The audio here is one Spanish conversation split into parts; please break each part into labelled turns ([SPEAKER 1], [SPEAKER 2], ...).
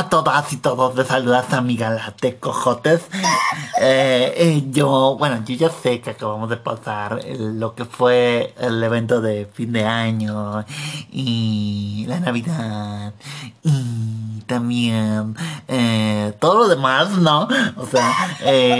[SPEAKER 1] A todas y todos, de saludas cojotes. Eh, eh, yo, bueno, yo ya sé que acabamos de pasar lo que fue el evento de fin de año y la Navidad y también eh, todo lo demás, ¿no? O sea,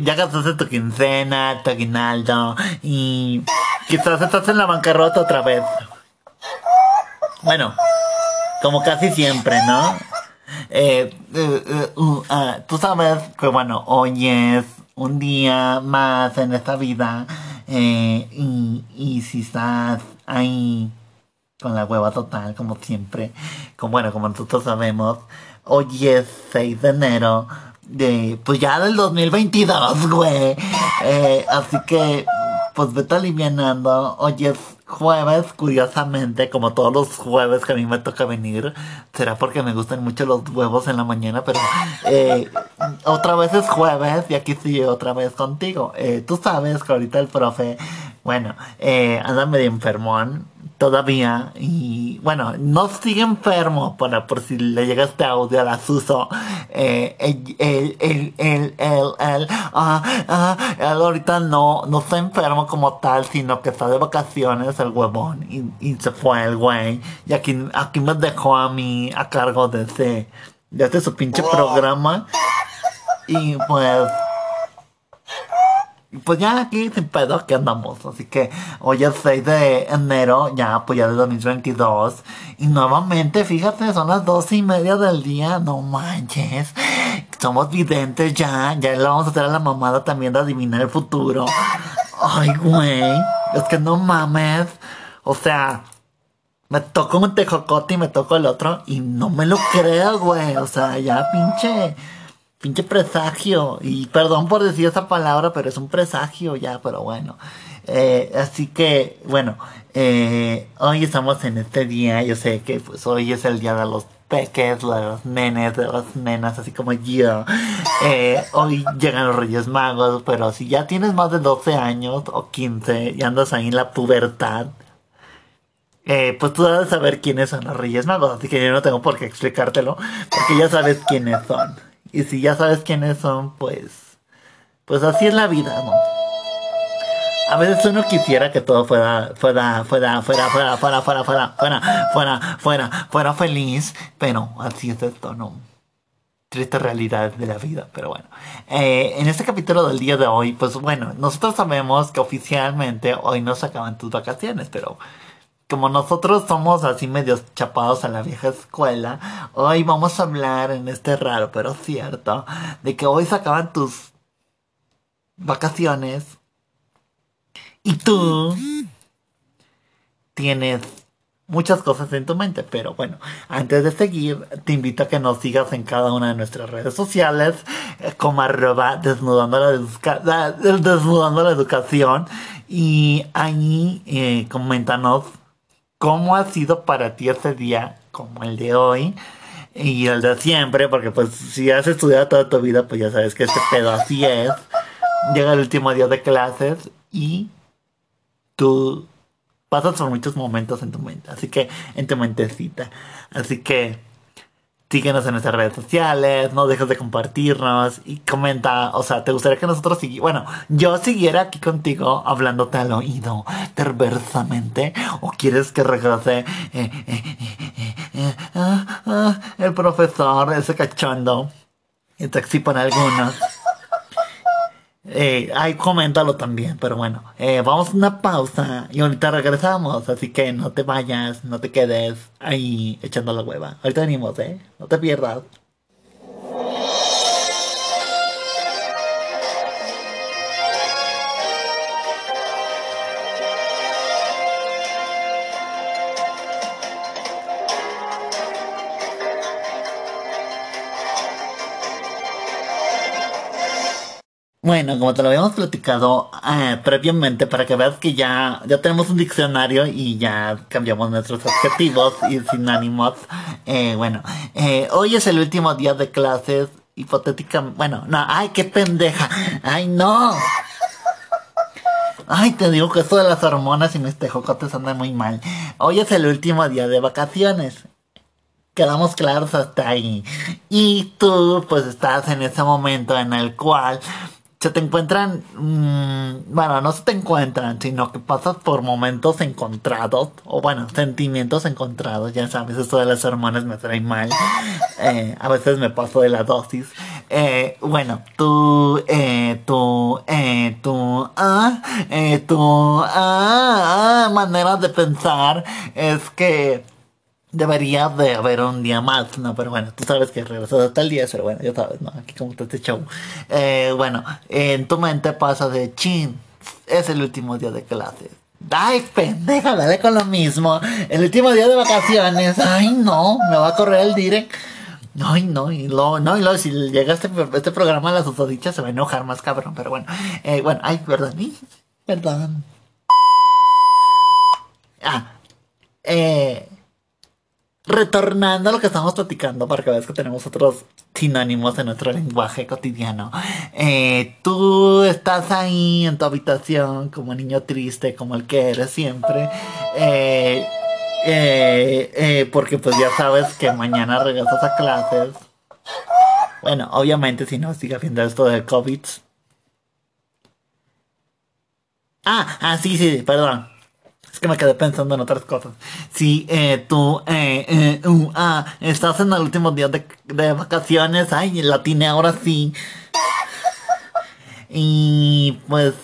[SPEAKER 1] ya gastaste tu quincena, tu aguinaldo y quizás estás en la bancarrota otra vez. Bueno, como casi siempre, ¿no? Eh, eh, eh ah, tú sabes que bueno, hoy es un día más en esta vida y, y, si estás ahí con la hueva total, como siempre, como, bueno, como nosotros sabemos, hoy es 6 de enero de, pues ya del 2022, güey. Así que, pues vete alivianando, hoy es jueves, curiosamente, como todos los jueves que a mí me toca venir, será porque me gustan mucho los huevos en la mañana, pero eh, otra vez es jueves y aquí sigue otra vez contigo. Eh, tú sabes que ahorita el profe, bueno, eh, anda medio enfermón todavía y bueno, no sigue enfermo para por si le llega este audio a la Suso. Eh, él, él, él, él, ah, ah, él, ahorita no, no está enfermo como tal, sino que está de vacaciones el huevón y, y se fue el güey. Y aquí, aquí me dejó a mí a cargo de ese, de este su pinche programa. Y pues pues ya aquí sin pedo aquí andamos. Así que hoy es 6 de enero, ya pues ya de 2022. Y nuevamente, fíjate, son las 12 y media del día. No manches. Somos videntes ya. Ya le vamos a hacer a la mamada también de adivinar el futuro. Ay, güey. Es que no mames. O sea, me toco un tejocote y me toco el otro. Y no me lo creo, güey. O sea, ya pinche pinche presagio. Y perdón por decir esa palabra, pero es un presagio ya, pero bueno. Eh, así que, bueno, eh, hoy estamos en este día. Yo sé que pues hoy es el día de los peques, de los nenes, de las nenas, así como yo. Eh, hoy llegan los Reyes Magos, pero si ya tienes más de 12 años o 15 y andas ahí en la pubertad, pues tú debes saber quiénes son los Reyes Magos, así que yo no tengo por qué explicártelo, porque ya sabes quiénes son. Y si ya sabes quiénes son, pues. Pues así es la vida, ¿no? A veces uno quisiera que todo fuera, fuera, fuera, fuera, fuera, fuera, fuera, fuera, fuera, fuera, fuera, fuera feliz, pero así es esto, ¿no? Triste realidad de la vida, pero bueno. Eh, en este capítulo del día de hoy, pues bueno, nosotros sabemos que oficialmente hoy no se acaban tus vacaciones, pero como nosotros somos así medios chapados a la vieja escuela, hoy vamos a hablar en este raro pero cierto de que hoy se acaban tus vacaciones. Y tú tienes muchas cosas en tu mente, pero bueno, antes de seguir, te invito a que nos sigas en cada una de nuestras redes sociales, eh, como arroba desnudando la, desnudando la educación, y ahí eh, coméntanos cómo ha sido para ti ese día como el de hoy y el de siempre, porque pues si has estudiado toda tu vida, pues ya sabes que este pedo así es. Llega el último día de clases y tú pasas por muchos momentos en tu mente, así que en tu mentecita. Así que síguenos en nuestras redes sociales, no dejes de compartirnos y comenta, o sea, ¿te gustaría que nosotros siguiéramos? Bueno, yo siguiera aquí contigo hablándote al oído perversamente o quieres que regrese eh, eh, eh, ah, ah, el profesor, ese cachondo y te exhipan algunos. Eh, coméntalo también, pero bueno, eh, vamos a una pausa y ahorita regresamos, así que no te vayas, no te quedes ahí echando la hueva. Ahorita venimos, ¿eh? No te pierdas. Bueno, como te lo habíamos platicado eh, previamente, para que veas que ya, ya tenemos un diccionario y ya cambiamos nuestros objetivos y sinónimos. Eh, bueno, eh, hoy es el último día de clases hipotéticamente. Bueno, no, ay, qué pendeja. Ay, no. Ay, te digo que esto de las hormonas y mis tejocotes andan muy mal. Hoy es el último día de vacaciones. Quedamos claros hasta ahí. Y tú, pues estás en ese momento en el cual se te encuentran, mm, bueno, no se te encuentran, sino que pasas por momentos encontrados, o bueno, sentimientos encontrados, ya sabes, eso de las hormonas me trae mal, eh, a veces me paso de la dosis. Eh, bueno, tú, eh, tú, eh, tú, ah, eh, tú, ah, ah, maneras de pensar es que debería de haber un día más, ¿no? Pero bueno, tú sabes que regresó hasta el día, pero bueno, ya sabes, ¿no? Aquí como está este show. Eh, bueno, en tu mente pasa de chin, es el último día de clases. Ay, pendeja, dale con lo mismo. El último día de vacaciones. Ay, no, me va a correr el direct. Ay, no, y luego, no, y luego si llega este, este programa a las susodichas se va a enojar más cabrón, pero bueno. Eh, bueno, ay, perdón, perdón. Ah, eh, retornando a lo que estamos platicando, para que veas que tenemos otros sinónimos en nuestro lenguaje cotidiano. Eh, tú estás ahí en tu habitación como niño triste, como el que eres siempre. Eh, eh, porque pues ya sabes que mañana regresas a clases. Bueno, obviamente si no sigue haciendo esto del COVID. Ah, ah, sí, sí, perdón. Que me quedé pensando en otras cosas. Si eh, tú eh, eh, uh, ah, estás en el último día de, vacaciones, ay, la tiene ahora sí. Y pues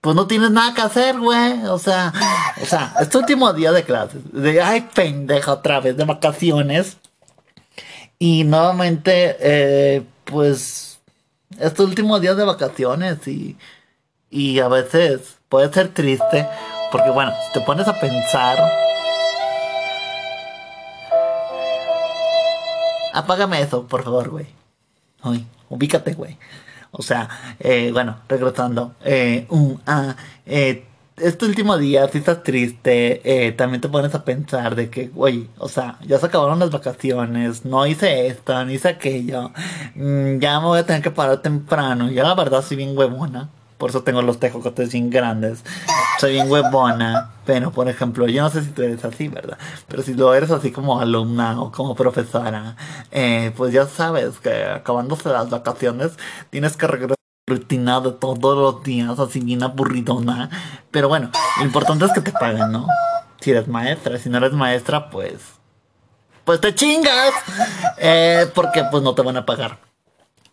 [SPEAKER 1] pues no tienes nada que hacer, güey. O sea, o sea, es tu último día de clases. De, ay, pendeja, otra vez de vacaciones. Y nuevamente, eh, pues, es tu último día de vacaciones y, y a veces puede ser triste, porque bueno, si te pones a pensar, apágame eso, por favor, güey. Uy, ubícate, güey. O sea, eh, bueno, regresando. Eh, un, ah, eh, este último día, si estás triste, eh, también te pones a pensar de que, güey, o sea, ya se acabaron las vacaciones, no hice esto, no hice aquello, mm, ya me voy a tener que parar temprano, ya la verdad soy bien huevona. Por eso tengo los tejocotes bien grandes. Soy bien huevona. Pero, por ejemplo, yo no sé si tú eres así, ¿verdad? Pero si lo eres así como alumna o como profesora, eh, pues ya sabes que acabándose las vacaciones tienes que regresar rutina de todos los días, así bien aburridona. Pero bueno, lo importante es que te paguen, ¿no? Si eres maestra, si no eres maestra, pues. Pues te chingas. Eh, porque pues no te van a pagar.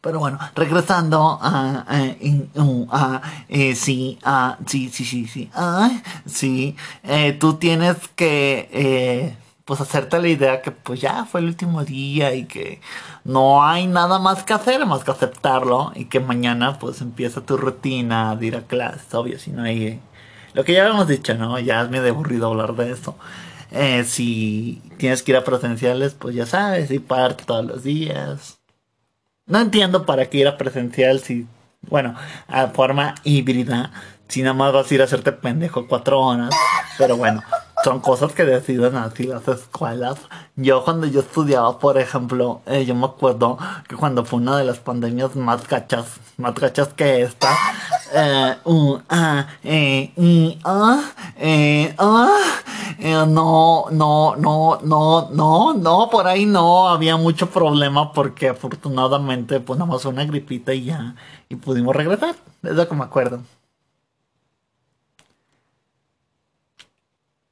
[SPEAKER 1] Pero bueno, regresando a, a, eh, sí, a, sí, sí, sí, sí, ah, sí, eh, tú tienes que, eh, pues hacerte la idea que pues ya fue el último día y que no hay nada más que hacer más que aceptarlo y que mañana pues empieza tu rutina de ir a clase, obvio, si no hay, lo que ya habíamos dicho, ¿no? Ya es medio aburrido hablar de eso. si tienes que ir a presenciales, pues ya sabes, y parte todos los días no entiendo para qué ir a presencial si, bueno, a forma híbrida, si nada más vas a ir a hacerte pendejo cuatro horas. Pero bueno, son cosas que deciden así las escuelas. Yo cuando yo estudiaba, por ejemplo, eh, yo me acuerdo que cuando fue una de las pandemias más gachas, más gachas que esta, eh, uh, ah, eh, y, ah, eh, ah, eh, no, no, no, no, no, no, por ahí no había mucho problema porque afortunadamente pues nada más una gripita y ya, y pudimos regresar, es lo que me acuerdo.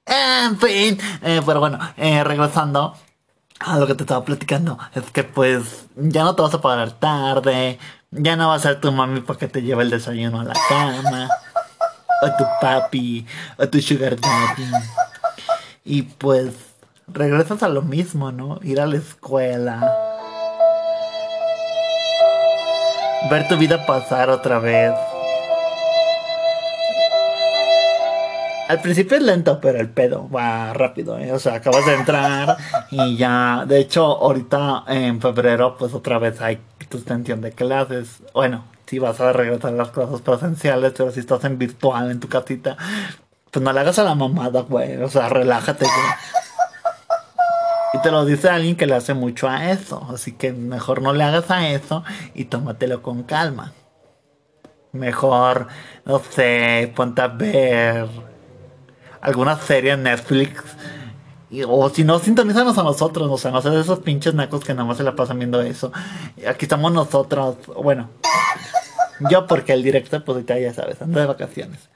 [SPEAKER 1] En fin, eh, pero bueno, eh, regresando a lo que te estaba platicando, es que pues ya no te vas a pagar tarde, ya no va a ser tu mami para que te lleve el desayuno a la cama, o tu papi, o tu sugar daddy. Y pues regresas a lo mismo, ¿no? Ir a la escuela. Ver tu vida pasar otra vez. Al principio es lento, pero el pedo va rápido, ¿eh? O sea, acabas de entrar y ya. De hecho, ahorita en febrero, pues otra vez hay tu extensión de clases. Bueno, si vas a regresar a las clases presenciales, pero si estás en virtual en tu casita, pues no le hagas a la mamada, güey. O sea, relájate. Y te lo dice alguien que le hace mucho a eso. Así que mejor no le hagas a eso y tómatelo con calma. Mejor, no sé, ponte a ver alguna serie en Netflix o si no, sintonízanos a nosotros, o sea, no de esos pinches nacos que nada más se la pasan viendo eso. Aquí estamos nosotros, bueno, yo porque el director, pues ya sabes, ando de vacaciones.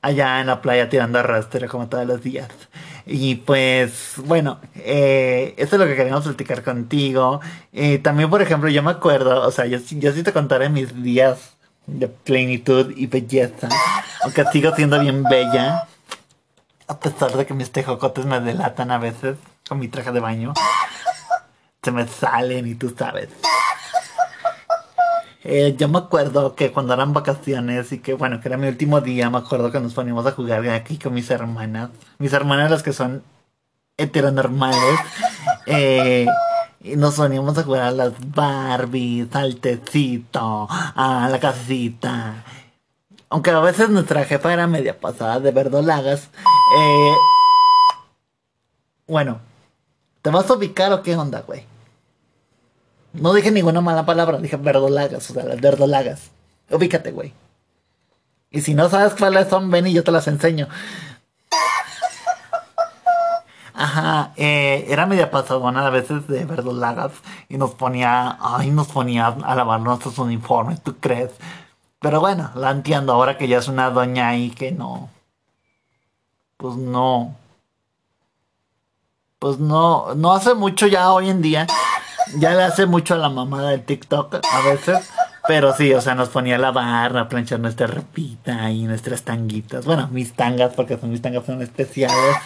[SPEAKER 1] Allá en la playa tirando arrastre como todos los días. Y pues, bueno, eh, eso es lo que queríamos platicar contigo. Eh, también, por ejemplo, yo me acuerdo, o sea, yo, yo sí te contaré mis días de plenitud y belleza. Aunque sigo siendo bien bella. A pesar de que mis tejocotes me delatan a veces con mi traje de baño. Se me salen y tú sabes. Eh, yo me acuerdo que cuando eran vacaciones y que bueno, que era mi último día, me acuerdo que nos poníamos a jugar aquí con mis hermanas. Mis hermanas las que son heteronormales. Eh, y nos poníamos a jugar a las Barbies, al tecito, a la casita. Aunque a veces nuestra jefa era media pasada de verdolagas. Eh, bueno, ¿te vas a ubicar o qué onda, güey? No dije ninguna mala palabra, dije verdolagas, o sea, verdolagas. Ubícate, güey. Y si no sabes cuáles son, ven y yo te las enseño. Ajá, eh, era media pasadona a veces de verdolagas y nos ponía, ay, nos ponía a lavar nuestros uniformes, ¿tú crees? Pero bueno, la entiendo ahora que ya es una doña ahí que no. Pues no. Pues no, no hace mucho ya hoy en día ya le hace mucho a la mamada del TikTok a veces. Pero sí, o sea, nos ponía a lavar, a planchar nuestra repita y nuestras tanguitas. Bueno, mis tangas, porque son mis tangas son especiales.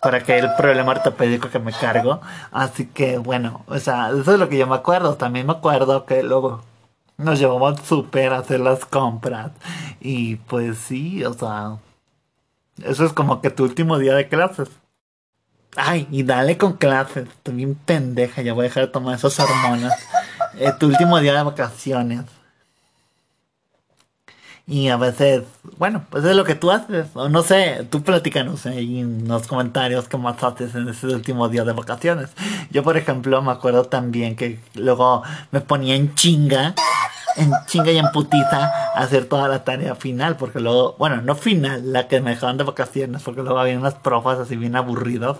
[SPEAKER 1] Para que el problema ortopédico que me cargo. Así que bueno, o sea, eso es lo que yo me acuerdo. También me acuerdo que luego nos llevamos súper a hacer las compras. Y pues sí, o sea, eso es como que tu último día de clases. Ay, y dale con clases. Estoy bien pendeja. Ya voy a dejar de tomar esas hormonas. Eh, tu último día de vacaciones. Y a veces, bueno, pues es lo que tú haces. O no sé, tú platícanos ahí en los comentarios qué más haces en ese último día de vacaciones. Yo, por ejemplo, me acuerdo también que luego me ponía en chinga en chinga y en putiza hacer toda la tarea final, porque luego, bueno, no final, la que me dejaban de vacaciones, porque luego había unas profas así bien aburridos,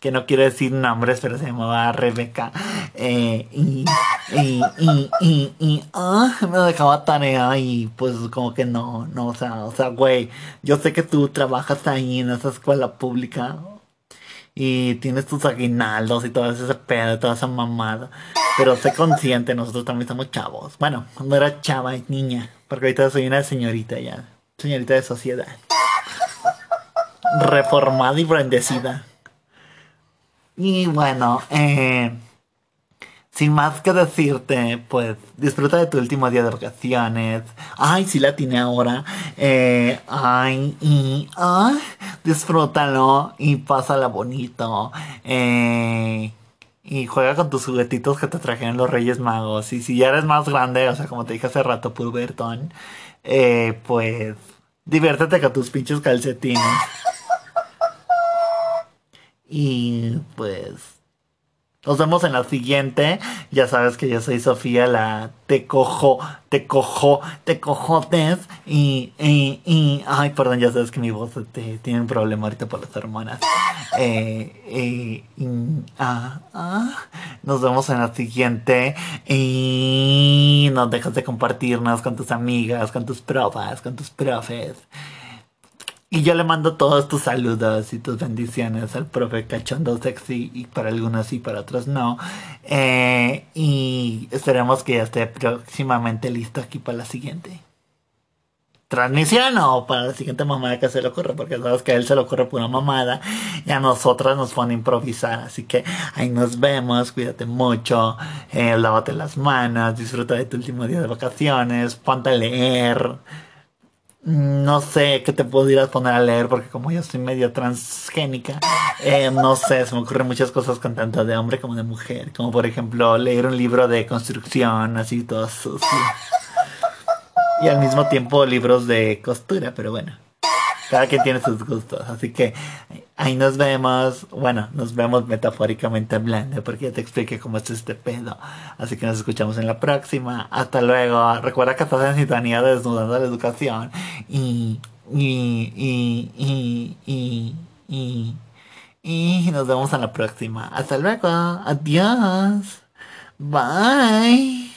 [SPEAKER 1] que no quiero decir nombres, pero se llamaba Rebeca, eh, y, y, y, y, ah, me dejaba tarea y pues como que no, no, o sea, o sea, güey, yo sé que tú trabajas ahí en esa escuela pública, y tienes tus aguinaldos y todo ese pedo, toda esa mamada. Pero sé consciente, nosotros también somos chavos. Bueno, cuando era chava y niña, porque ahorita soy una señorita ya, señorita de sociedad. Reformada y bendecida. Y bueno, eh sin más que decirte, pues disfruta de tu último día de vacaciones. Ay, sí la tiene ahora. Eh, ay, y ay, disfrútalo y pásala bonito. Eh, y juega con tus juguetitos que te trajeron los Reyes Magos. Y si ya eres más grande, o sea, como te dije hace rato, Pulverton, eh, pues diviértete con tus pinches calcetines. Y pues nos vemos en la siguiente. Ya sabes que yo soy Sofía, la te cojo, te cojo, te cojotes. Y, y, y, ay, perdón, ya sabes que mi voz te, tiene un problema ahorita por las hermanas. Eh, eh, ah, ah. Nos vemos en la siguiente. Y no dejas de compartirnos con tus amigas, con tus profas, con tus profes. Y yo le mando todos tus saludos y tus bendiciones al profe Cachondo Sexy y para algunos sí, para otros no. Eh, y esperemos que ya esté próximamente listo aquí para la siguiente transmisión o para la siguiente mamada que se le ocurre, porque sabes que a él se le ocurre pura mamada y a nosotras nos pone a improvisar. Así que ahí nos vemos, cuídate mucho, eh, lávate las manos, disfruta de tu último día de vacaciones, ponte a leer. No sé qué te podrías poner a leer porque como yo soy medio transgénica, eh, no sé, se me ocurren muchas cosas con tanto de hombre como de mujer. Como por ejemplo leer un libro de construcción, así todo sucio. Y al mismo tiempo libros de costura, pero bueno. Cada quien tiene sus gustos. Así que ahí nos vemos. Bueno, nos vemos metafóricamente hablando. Porque ya te expliqué cómo es este pedo. Así que nos escuchamos en la próxima. Hasta luego. Recuerda que estás en sintonía de Desnudando la Educación. Y. Y. Y. Y. Y. y Y nos vemos a la próxima. Hasta luego. Adiós. Bye.